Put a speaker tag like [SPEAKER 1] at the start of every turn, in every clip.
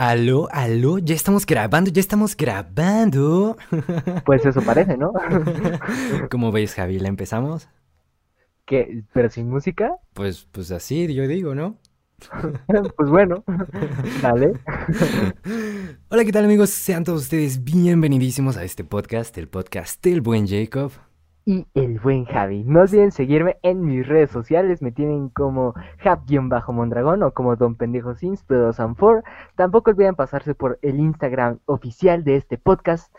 [SPEAKER 1] Aló, aló, ya estamos grabando, ya estamos grabando.
[SPEAKER 2] Pues eso parece, ¿no?
[SPEAKER 1] ¿Cómo ves, Javi? ¿La empezamos?
[SPEAKER 2] ¿Qué? ¿Pero sin música?
[SPEAKER 1] Pues, pues así, yo digo, ¿no?
[SPEAKER 2] Pues bueno, dale.
[SPEAKER 1] Hola, ¿qué tal amigos? Sean todos ustedes bienvenidísimos a este podcast, el podcast del buen Jacob.
[SPEAKER 2] Y el buen Javi. No olviden seguirme en mis redes sociales. Me tienen como Jab-Mondragón o como Don Pendejo Sims, pero Sanfor. Tampoco olviden pasarse por el Instagram oficial de este podcast.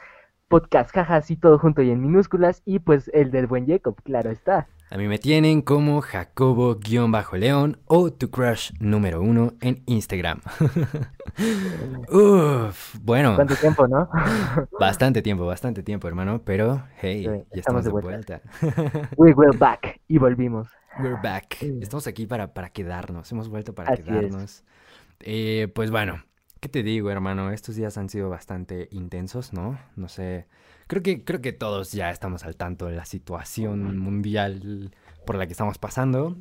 [SPEAKER 2] Podcast jajas y todo junto y en minúsculas. Y pues el del buen Jacob, claro está.
[SPEAKER 1] A mí me tienen como Jacobo-León o tu crush número uno en Instagram. Uf, bueno.
[SPEAKER 2] ¿Cuánto tiempo, no?
[SPEAKER 1] Bastante tiempo, bastante tiempo, hermano. Pero, hey, ya estamos, de vuelta.
[SPEAKER 2] We were back y volvimos.
[SPEAKER 1] We're back. Estamos aquí para, para quedarnos. Hemos vuelto para quedarnos. Eh, pues bueno, ¿qué te digo, hermano? Estos días han sido bastante intensos, ¿no? No sé Creo que, creo que todos ya estamos al tanto de la situación mundial por la que estamos pasando.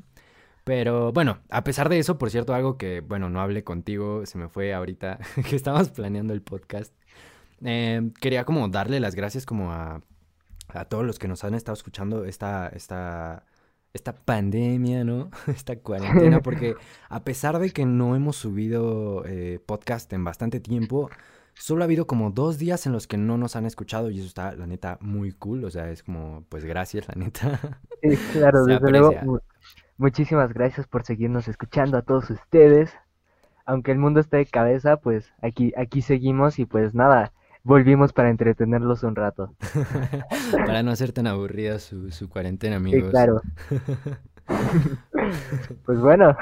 [SPEAKER 1] Pero bueno, a pesar de eso, por cierto, algo que, bueno, no hablé contigo, se me fue ahorita que estábamos planeando el podcast. Em, quería como darle las gracias como a, a, todos los que nos han estado escuchando esta, esta, esta pandemia, ¿no? Esta cuarentena, porque a pesar de que no hemos subido eh, podcast en bastante tiempo, Solo ha habido como dos días en los que no nos han escuchado y eso está, la neta, muy cool. O sea, es como, pues gracias, la neta.
[SPEAKER 2] Sí, claro, desde luego. Muchísimas gracias por seguirnos escuchando a todos ustedes. Aunque el mundo esté de cabeza, pues aquí, aquí seguimos y pues nada, volvimos para entretenerlos un rato.
[SPEAKER 1] para no hacer tan aburrida su, su cuarentena, amigos.
[SPEAKER 2] Sí, claro. pues bueno.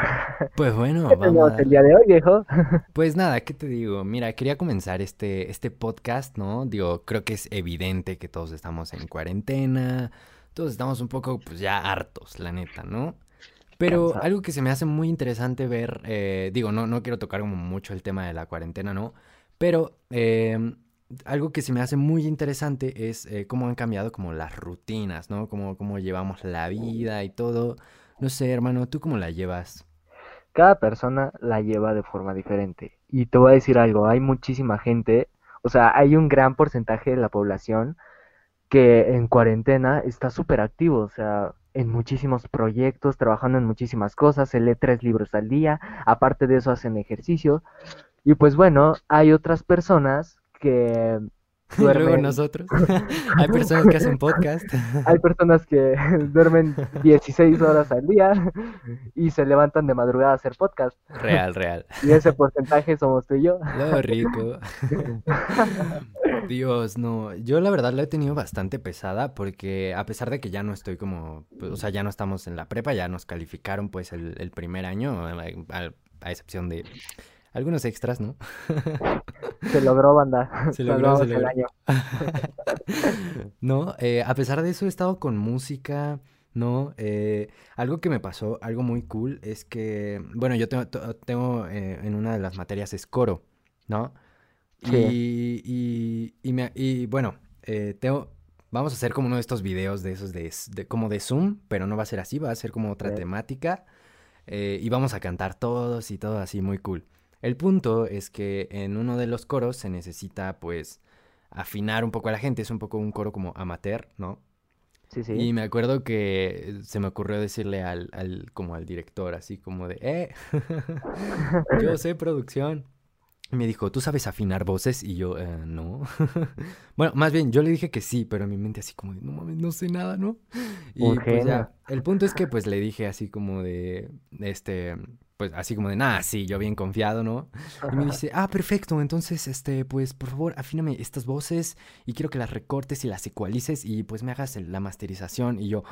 [SPEAKER 1] Pues bueno,
[SPEAKER 2] ¿Qué vamos el día de hoy, viejo?
[SPEAKER 1] Pues nada, ¿qué te digo? Mira, quería comenzar este, este podcast, ¿no? Digo, creo que es evidente que todos estamos en cuarentena, todos estamos un poco, pues ya hartos, la neta, ¿no? Pero algo que se me hace muy interesante ver, eh, digo, no, no quiero tocar como mucho el tema de la cuarentena, ¿no? Pero eh, algo que se me hace muy interesante es eh, cómo han cambiado como las rutinas, ¿no? Cómo, cómo llevamos la vida y todo. No sé, hermano, ¿tú cómo la llevas?
[SPEAKER 2] Cada persona la lleva de forma diferente. Y te voy a decir algo, hay muchísima gente, o sea, hay un gran porcentaje de la población que en cuarentena está súper activo, o sea, en muchísimos proyectos, trabajando en muchísimas cosas, se lee tres libros al día, aparte de eso hacen ejercicio. Y pues bueno, hay otras personas que
[SPEAKER 1] duermen. nosotros. Hay personas que hacen podcast.
[SPEAKER 2] Hay personas que duermen 16 horas al día y se levantan de madrugada a hacer podcast.
[SPEAKER 1] Real, real.
[SPEAKER 2] Y ese porcentaje somos tú y yo.
[SPEAKER 1] Lo rico. Dios, no. Yo la verdad la he tenido bastante pesada porque a pesar de que ya no estoy como, pues, o sea, ya no estamos en la prepa, ya nos calificaron pues el, primer año, a excepción de algunos extras, ¿no?
[SPEAKER 2] Se logró, banda. Se logró, se logró. año.
[SPEAKER 1] no, eh, a pesar de eso he estado con música, ¿no? Eh, algo que me pasó, algo muy cool, es que, bueno, yo tengo, tengo eh, en una de las materias es coro, ¿no? Sí. Y, y, me, y bueno, tengo, vamos a hacer como uno de estos videos de esos de, como de Zoom, pero no va a ser así, va a ser como otra temática. y vamos a cantar todos y todo así, muy cool. El punto es que en uno de los coros se necesita pues afinar un poco a la gente, es un poco un coro como amateur, ¿no?
[SPEAKER 2] Sí, sí.
[SPEAKER 1] Y me acuerdo que se me ocurrió decirle al, al como al director, así como de, eh, yo sé producción. Y me dijo, ¿tú sabes afinar voces? Y yo, eh, no. bueno, más bien, yo le dije que sí, pero en mi mente así como de, no mames, no sé nada, ¿no? Y pues ya, el punto es que pues le dije así como de, este, pues así como de, nada, sí, yo bien confiado, ¿no? Y me dice, ah, perfecto, entonces, este, pues, por favor, afíname estas voces y quiero que las recortes y las ecualices y pues me hagas la masterización. Y yo,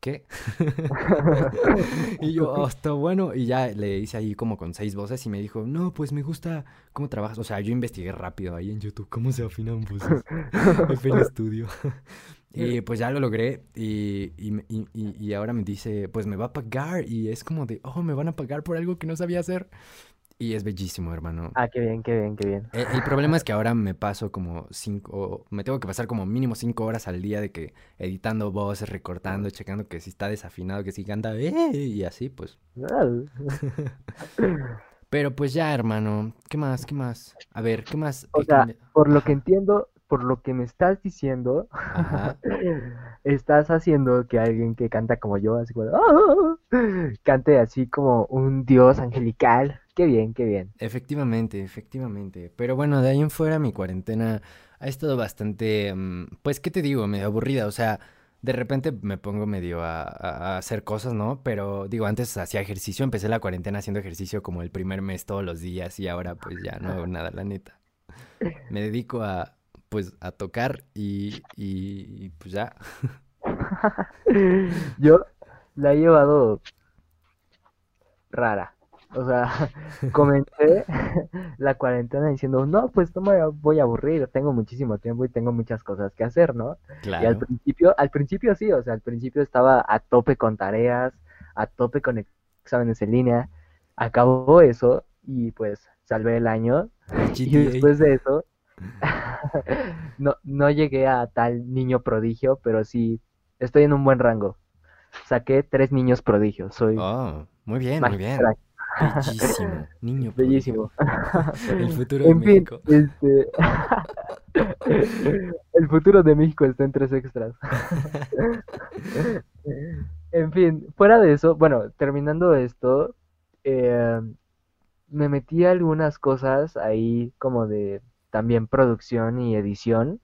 [SPEAKER 1] ¿qué? y yo, hasta bueno, y ya le hice ahí como con seis voces y me dijo, no, pues me gusta cómo trabajas. O sea, yo investigué rápido ahí en YouTube cómo se afinan voces. Fue el estudio. Y pues ya lo logré y, y, ahora me dice, pues me va a pagar y es como de, oh, me van a pagar por algo que no sabía hacer. Y es bellísimo, hermano.
[SPEAKER 2] Ah, qué bien, qué bien, qué bien.
[SPEAKER 1] El, el, problema es que ahora me paso como cinco, me tengo que pasar como mínimo cinco horas al día de que editando voces, recortando, checando que si está desafinado, que si canta, eh, y así, pues. Pero pues ya, hermano, ¿qué más? ¿Qué más? A ver, ¿qué más?
[SPEAKER 2] O sea, por lo que entiendo, por lo que me estás diciendo, estás haciendo que alguien que canta como yo, así como, ¡Ah! cante así como un dios angelical. Qué bien, qué bien.
[SPEAKER 1] Efectivamente, efectivamente. Pero bueno, de ahí en fuera mi cuarentena ha estado bastante, mm, pues, ¿qué te digo? Medio aburrida. O sea, de repente me pongo medio a, hacer cosas, ¿no? Pero digo, antes hacía ejercicio, empecé la cuarentena haciendo ejercicio como el primer mes todos los días y ahora pues ya no hago nada, la neta. Me dedico a, pues, a tocar y, y pues ya.
[SPEAKER 2] Yo la he llevado rara. O sea, comencé la cuarentena diciendo, no, pues no me voy a aburrir, tengo muchísimo tiempo y tengo muchas cosas que hacer, ¿no? Y al principio, al principio sí, o sea, al principio estaba a tope con tareas, a tope con exámenes en línea, acabó eso y pues salvé el año y después de eso no, no llegué a tal niño prodigio, pero sí estoy en un buen rango. Saqué tres niños prodigios, soy...
[SPEAKER 1] Oh, muy bien, muy bien. Bellísimo, niño.
[SPEAKER 2] Bellísimo.
[SPEAKER 1] El futuro de México.
[SPEAKER 2] Este... El futuro de México está en tres extras. en fin, fuera de eso, bueno, terminando esto, eh, me metí algunas cosas ahí como de también producción y edición.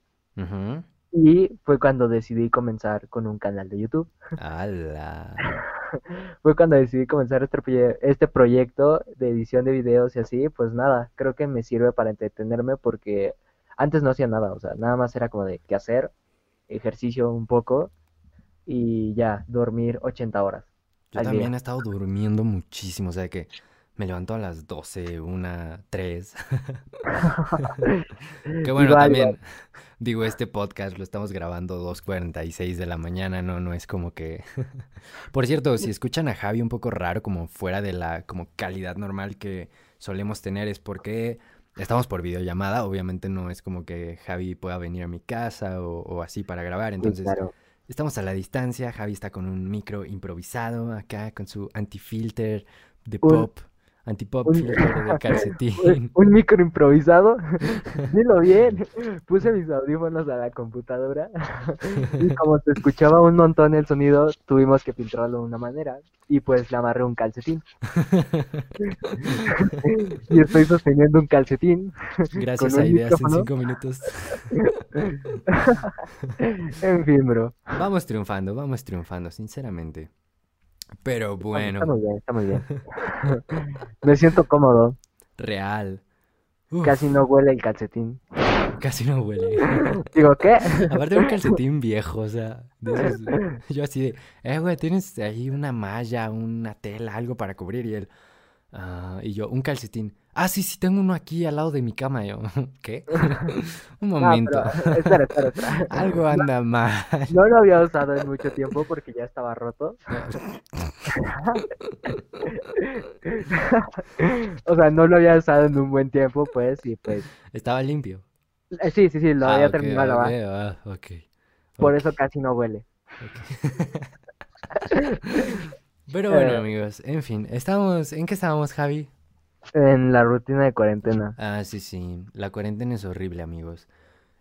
[SPEAKER 2] Y fue cuando decidí comenzar con un canal de YouTube.
[SPEAKER 1] ¡Hala!
[SPEAKER 2] fue cuando decidí comenzar este, este proyecto de edición de videos y así. Pues nada, creo que me sirve para entretenerme porque antes no hacía nada, o sea, nada más era como de qué hacer, ejercicio un poco y ya, dormir 80 horas.
[SPEAKER 1] Yo también he estado durmiendo muchísimo, o sea que me levanto a las 12, 1, 3. Qué bueno también. Digo, este podcast lo estamos grabando 2.46 de la mañana, no, no es como que... Por cierto, si escuchan a Javi un poco raro, como fuera de la como calidad normal que solemos tener, es porque estamos por videollamada, obviamente no es como que Javi pueda venir a mi casa o, así para grabar, entonces... Estamos a la distancia, Javi está con un micro improvisado acá, con su anti-filter de pop antipop un, de calcetín.
[SPEAKER 2] Un, micro improvisado. Dilo bien. Puse mis audífonos a la computadora y como se escuchaba un montón el sonido, tuvimos que filtrarlo de una manera y pues le amarré un calcetín. y estoy sosteniendo un calcetín.
[SPEAKER 1] Gracias a ideas en cinco minutos.
[SPEAKER 2] en fin, bro.
[SPEAKER 1] Vamos triunfando, vamos triunfando, sinceramente. Pero bueno.
[SPEAKER 2] Está muy bien, está muy bien. Me siento cómodo.
[SPEAKER 1] Real.
[SPEAKER 2] Casi no huele el calcetín.
[SPEAKER 1] Casi no huele.
[SPEAKER 2] Digo, ¿qué?
[SPEAKER 1] Aparte de un calcetín viejo, o sea, yo así de, eh, güey, tienes ahí una malla, una tela, algo para cubrir y él, ah, y yo, un calcetín. Ah, sí, sí, tengo uno aquí al lado de mi cama. Yo, ¿qué? Un momento.
[SPEAKER 2] espera, espera, espera.
[SPEAKER 1] Algo anda mal.
[SPEAKER 2] No lo había usado en mucho tiempo porque ya estaba roto. o sea, no lo había usado en un buen tiempo, pues, y pues.
[SPEAKER 1] Estaba limpio.
[SPEAKER 2] Eh, sí, sí, sí, lo había ah, terminado
[SPEAKER 1] okay, ah, okay.
[SPEAKER 2] Por eso casi no huele.
[SPEAKER 1] Pero bueno, eh. amigos, en fin, estamos, ¿en qué estábamos, Javi?
[SPEAKER 2] En la rutina de cuarentena.
[SPEAKER 1] Ah, sí, sí. La cuarentena es horrible, amigos.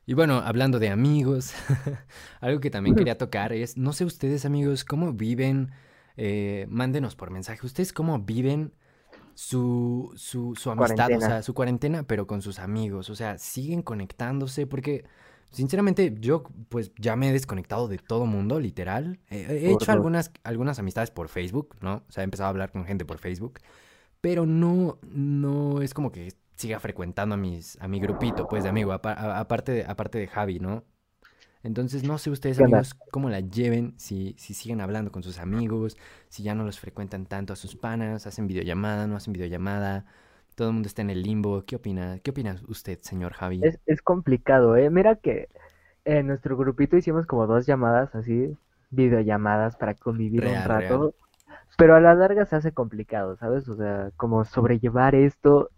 [SPEAKER 1] Y bueno, hablando de amigos, algo que también quería tocar es, no sé ustedes, amigos, cómo viven, eh, mándenos por mensaje, ustedes cómo viven su, su, su amistad, o sea, su cuarentena, pero con sus amigos, o sea, siguen conectándose, porque sinceramente yo pues ya me he desconectado de todo mundo, literal. he hecho algunas, algunas amistades por Facebook, ¿no? O sea, he empezado a hablar con gente por Facebook pero no, no es como que siga frecuentando a, mis, a mi grupito, pues, de amigo, aparte, de, aparte de Javi, ¿no? Entonces, no sé ustedes, amigos, cómo la lleven, si, si siguen hablando con sus amigos, si ya no los frecuentan tanto a sus panas, hacen videollamada, no hacen videollamada, todo el mundo está en el limbo. ¿Qué opina, qué opina usted, señor Javi?
[SPEAKER 2] Es, es complicado, ¿eh? Mira que en nuestro grupito hicimos como dos llamadas así, videollamadas para convivir un rato. Pero a la larga se hace complicado, ¿sabes? O sea, como sobrellevar esto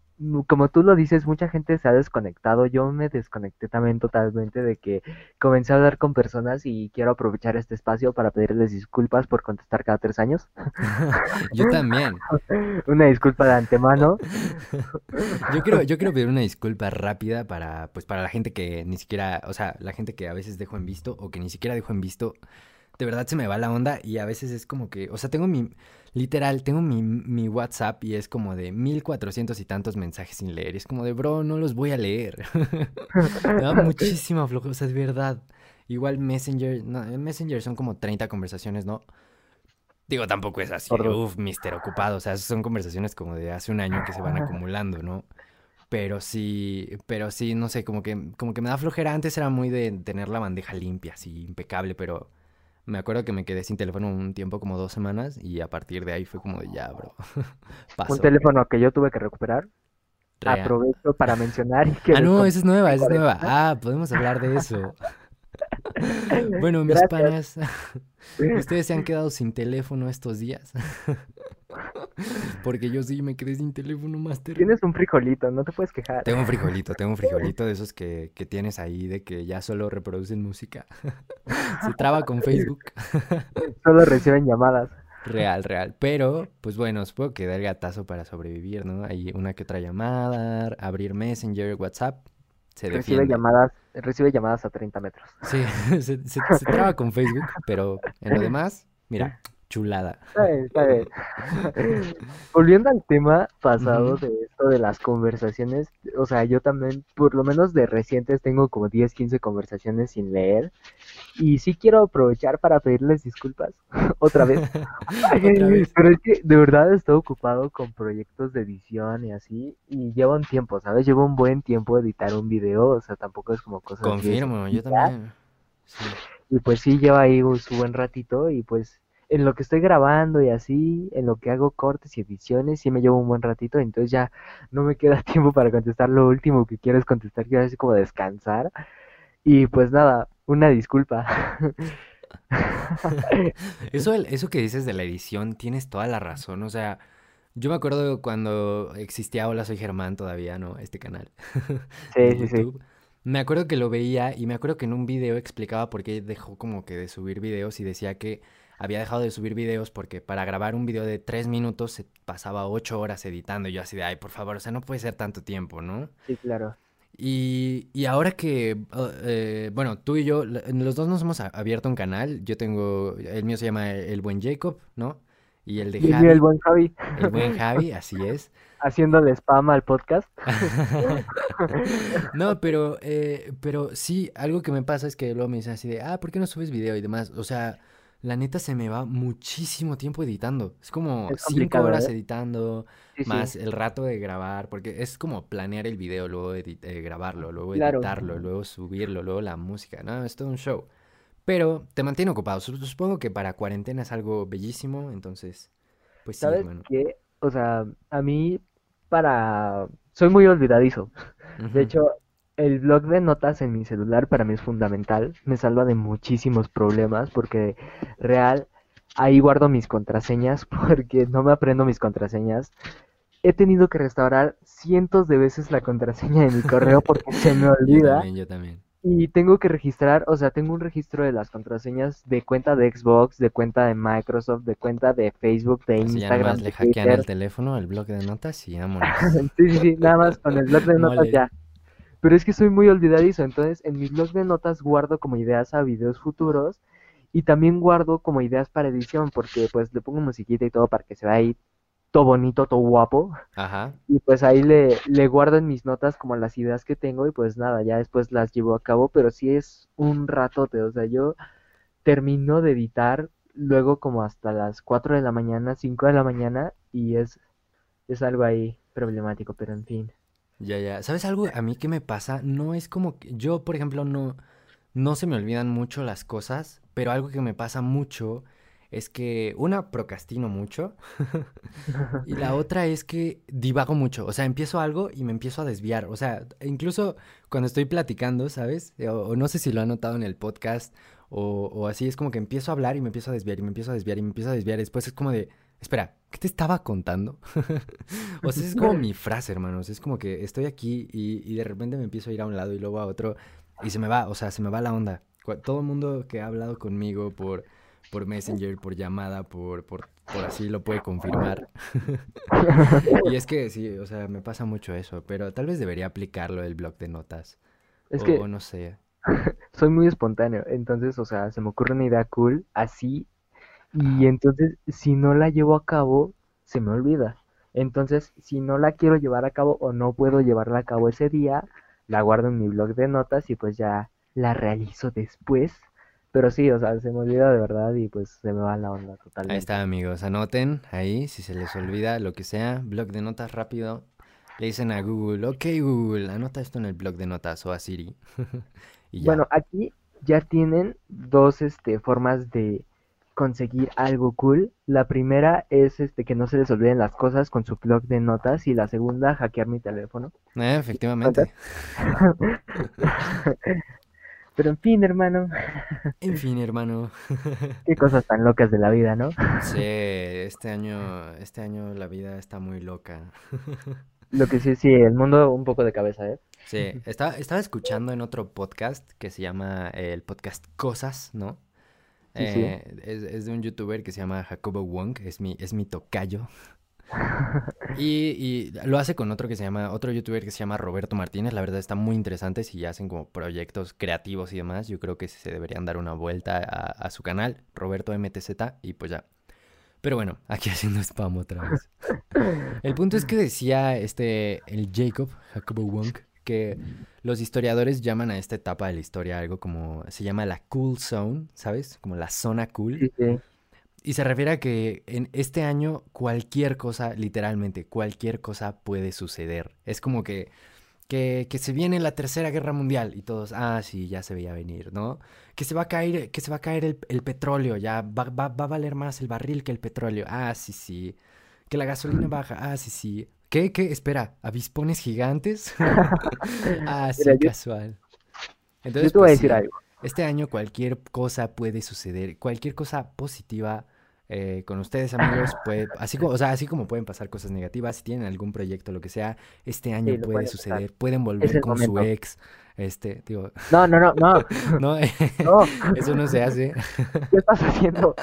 [SPEAKER 2] como tú lo dices, mucha gente se ha desconectado. Yo me desconecté también totalmente de que comencé a hablar con personas y quiero aprovechar este espacio para pedirles disculpas por contestar cada tres años.
[SPEAKER 1] yo también.
[SPEAKER 2] una disculpa de antemano.
[SPEAKER 1] yo quiero, yo quiero pedir una disculpa rápida para, pues, para la gente que ni siquiera, o sea, la gente que a veces dejo en visto o que ni siquiera dejo en visto de verdad se me va la onda y a veces es como que, o sea, tengo mi, literal, tengo mi, mi WhatsApp y es como de 1400 y tantos mensajes sin leer. Y es como de, bro, no los voy a leer. me da muchísima flojera, o sea, es verdad. Igual Messenger, no, en Messenger son como 30 conversaciones, ¿no? Digo, tampoco es así, uff, mister ocupado, o sea, son conversaciones como de hace un año que se van acumulando, ¿no? Pero sí, pero sí, no sé, como que, como que me da flojera. Antes era muy de tener la bandeja limpia, así, impecable, pero me acuerdo que me quedé sin teléfono un tiempo como dos semanas y a partir de ahí fue como de ya, bro.
[SPEAKER 2] Un teléfono que yo tuve que recuperar. Aprovecho para mencionar.
[SPEAKER 1] Que ah, no, esa es nueva, esa es nueva. Ah, podemos hablar de eso. bueno, mis panas, ¿ustedes se han quedado sin teléfono estos días? Porque yo sí me quedé sin teléfono, Master.
[SPEAKER 2] Tienes un frijolito, no te puedes quejar.
[SPEAKER 1] Tengo un frijolito, tengo un frijolito de esos que, que tienes ahí, de que ya solo reproducen música. Se traba con Facebook.
[SPEAKER 2] Solo reciben llamadas.
[SPEAKER 1] Real, real. Pero, pues bueno, supongo que da el gatazo para sobrevivir, ¿no? Hay una que otra llamada, abrir Messenger, WhatsApp.
[SPEAKER 2] Se recibe llamadas, recibe llamadas a 30 metros.
[SPEAKER 1] Sí, se, se traba con Facebook, pero en lo demás, mira, chulada.
[SPEAKER 2] Volviendo al tema pasado de esto de las conversaciones, o sea, yo también, por lo menos de recientes, tengo como 10, 15 conversaciones sin leer. Y sí quiero aprovechar para pedirles disculpas otra vez. Pero es que de verdad estado ocupado con proyectos de edición y así. Y lleva un tiempo, ¿sabes? Llevo un buen tiempo editar un video, o sea, tampoco es como cosas.
[SPEAKER 1] Confirmo, yo también.
[SPEAKER 2] Y pues sí, lleva ahí su buen ratito y pues en lo que estoy grabando y así, en lo que hago cortes y ediciones, sí me llevo un buen ratito, entonces ya no me queda tiempo para contestar lo último que quiero es contestar, quiero así como descansar. Y pues nada, una disculpa.
[SPEAKER 1] eso, eso que dices de la edición, tienes toda la razón, o sea, yo me acuerdo cuando existía Hola Soy Germán todavía, ¿no? Este canal.
[SPEAKER 2] Sí, sí, sí.
[SPEAKER 1] Me acuerdo que lo veía y me acuerdo que en un video explicaba por qué dejó como que de subir videos y decía que había dejado de subir videos porque para grabar un video de tres minutos se pasaba ocho horas editando. Y yo así de, ay, por favor, o sea, no puede ser tanto tiempo, ¿no?
[SPEAKER 2] Sí, claro.
[SPEAKER 1] Y, y ahora que, uh, eh, bueno, tú y yo, los dos nos hemos abierto un canal. Yo tengo, el mío se llama El Buen Jacob, ¿no? Y el de Javi.
[SPEAKER 2] el buen Javi.
[SPEAKER 1] El buen Javi, así es.
[SPEAKER 2] Haciéndole spam al podcast.
[SPEAKER 1] no, pero, eh, pero sí, algo que me pasa es que luego me dicen así de, ah, ¿por qué no subes video y demás? O sea, la neta se me va muchísimo tiempo editando. Es como cinco horas ¿eh? editando, más el rato de grabar, porque es como planear el video, luego eh, grabarlo, luego editarlo, luego subirlo, luego la música, ¿no? Es todo un show. Pero te mantiene ocupado. Supongo que para cuarentena es algo bellísimo, entonces, pues sí,
[SPEAKER 2] ¿Sabes qué? O sea, a mí para... Soy muy olvidadizo. De hecho, el blog de notas en mi celular para mí es fundamental. Me salva de muchísimos problemas porque real ahí guardo mis contraseñas porque no me aprendo mis contraseñas. He tenido que restaurar cientos de veces la contraseña de mi correo porque se me olvida.
[SPEAKER 1] Yo también, yo también.
[SPEAKER 2] Y tengo que registrar, o sea, tengo un registro de las contraseñas de cuenta de Xbox, de cuenta de Microsoft, de cuenta de Facebook, de Instagram.
[SPEAKER 1] Ya le hackean el teléfono, el blog de notas y vámonos.
[SPEAKER 2] sí, sí, sí, nada más con el blog de notas ya. Pero es que soy muy olvidadizo, entonces en mi blog de notas guardo como ideas a videos futuros y también guardo como ideas para edición porque pues le pongo musiquita y todo para que se vea ahí todo bonito, todo guapo.
[SPEAKER 1] Ajá.
[SPEAKER 2] Y pues ahí le, le guardo en mis notas como las ideas que tengo y pues nada, ya después las llevo a cabo, pero sí es un ratote, o sea, yo termino de editar luego como hasta las 4 de la mañana, 5 de la mañana y es, es algo ahí problemático, pero en fin.
[SPEAKER 1] Ya, ya. ¿Sabes algo? A mí que me pasa, no es como que yo, por ejemplo, no, no se me olvidan mucho las cosas, pero algo que me pasa mucho es que una, procrastino mucho y la otra es que divago mucho. O sea, empiezo algo y me empiezo a desviar. O sea, incluso cuando estoy platicando, ¿sabes? O, no sé si lo han notado en el podcast o, o, así, es como que empiezo a hablar y me empiezo a desviar y me empiezo a desviar y me empiezo a desviar. Después es como de, espera, ¿qué te estaba contando? o sea, es como mi frase, hermanos. Es como que estoy aquí y, y, de repente me empiezo a ir a un lado y luego a otro y se me va, o sea, se me va la onda. Todo el mundo que ha hablado conmigo por, por Messenger, por llamada, por, por, por así lo puede confirmar. y es que sí, o sea, me pasa mucho eso, pero tal vez debería aplicarlo el blog de notas. Es que o no sé.
[SPEAKER 2] soy muy espontáneo, entonces, o sea, se me ocurre una idea cool, así, y entonces, si no la llevo a cabo, se me olvida. Entonces, si no la quiero llevar a cabo o no puedo llevarla a cabo ese día, la guardo en mi blog de notas y pues ya la realizo después. Pero sí, o sea, se me olvida de verdad y pues se me va la onda totalmente.
[SPEAKER 1] Ahí está, amigos. Anoten ahí, si se les olvida lo que sea, blog de notas rápido. Le dicen a Google, ok Google, anota esto en el blog de notas o a Siri.
[SPEAKER 2] Bueno, aquí ya tienen dos este, formas de conseguir algo cool. La primera es este que no se les olviden las cosas con su blog de notas y la segunda hackear mi teléfono.
[SPEAKER 1] Eh, efectivamente.
[SPEAKER 2] Pero en fin, hermano.
[SPEAKER 1] En fin, hermano.
[SPEAKER 2] Qué cosas tan locas de la vida, ¿no?
[SPEAKER 1] Sí, este año, este año la vida está muy loca.
[SPEAKER 2] Lo que sí, sí, el mundo un poco de cabeza, ¿eh?
[SPEAKER 1] Sí, estaba, estaba escuchando en otro podcast que se llama eh, el podcast Cosas, ¿no? Eh, es, de un youtuber que se llama Jacobo Wong, es mi, es mi tocayo. y, lo hace con otro que se llama, otro youtuber que se llama Roberto Martínez. La verdad está muy interesante. Si hacen como proyectos creativos y demás, yo creo que se deberían dar una vuelta a, a su canal, Roberto MTZ, y pues ya. Pero bueno, aquí haciendo spam otra vez. El punto es que decía este, el Jacob, Jacobo Wong, que los historiadores llaman a esta etapa de la historia algo como, se llama la cool zone, ¿sabes? Como la zona cool. Y se refiere a que en este año cualquier cosa, literalmente, cualquier cosa puede suceder. Es como que, que, que, se viene la tercera guerra mundial y todos, ah, sí, ya se veía venir, ¿no? Que se va a caer, que se va a caer el, el petróleo, ya va, va, va, a valer más el barril que el petróleo. Ah, sí, sí. Que la gasolina baja, ah, sí, sí. ¿Qué? ¿Qué? Espera, ¿avispones gigantes? ah, sí, casual.
[SPEAKER 2] Entonces, yo te voy a pues decir algo.
[SPEAKER 1] Este año cualquier cosa puede suceder, cualquier cosa positiva eh, con ustedes, amigos, puede, así como, o sea, así como pueden pasar cosas negativas, si tienen algún proyecto, lo que sea, este año puede suceder, pueden volver con su ex, este, digo.
[SPEAKER 2] No, no, no, no.
[SPEAKER 1] no, no. eso no se hace.
[SPEAKER 2] ¿Qué estás haciendo?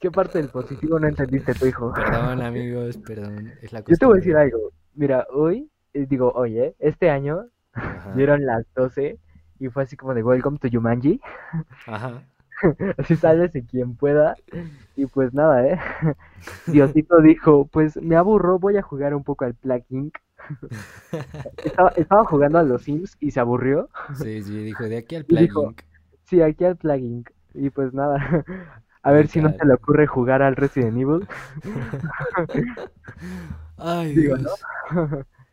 [SPEAKER 2] ¿Qué parte del positivo no entendiste tu hijo?
[SPEAKER 1] Perdón, amigos, perdón. Es la
[SPEAKER 2] Yo te voy a decir algo. Mira, hoy, eh, digo, oye, este año dieron las 12 y fue así como de Welcome to Yumanji. Ajá. así sales y quien pueda. Y pues nada, ¿eh? Diosito dijo, pues me aburro, voy a jugar un poco al plugin. estaba, estaba, jugando a los Sims y se aburrió.
[SPEAKER 1] Sí, sí, dijo, de aquí al plugin.
[SPEAKER 2] Sí, aquí al plugin. Y pues nada, a ver si no se le ocurre jugar al Resident Evil.
[SPEAKER 1] Ay, Dios.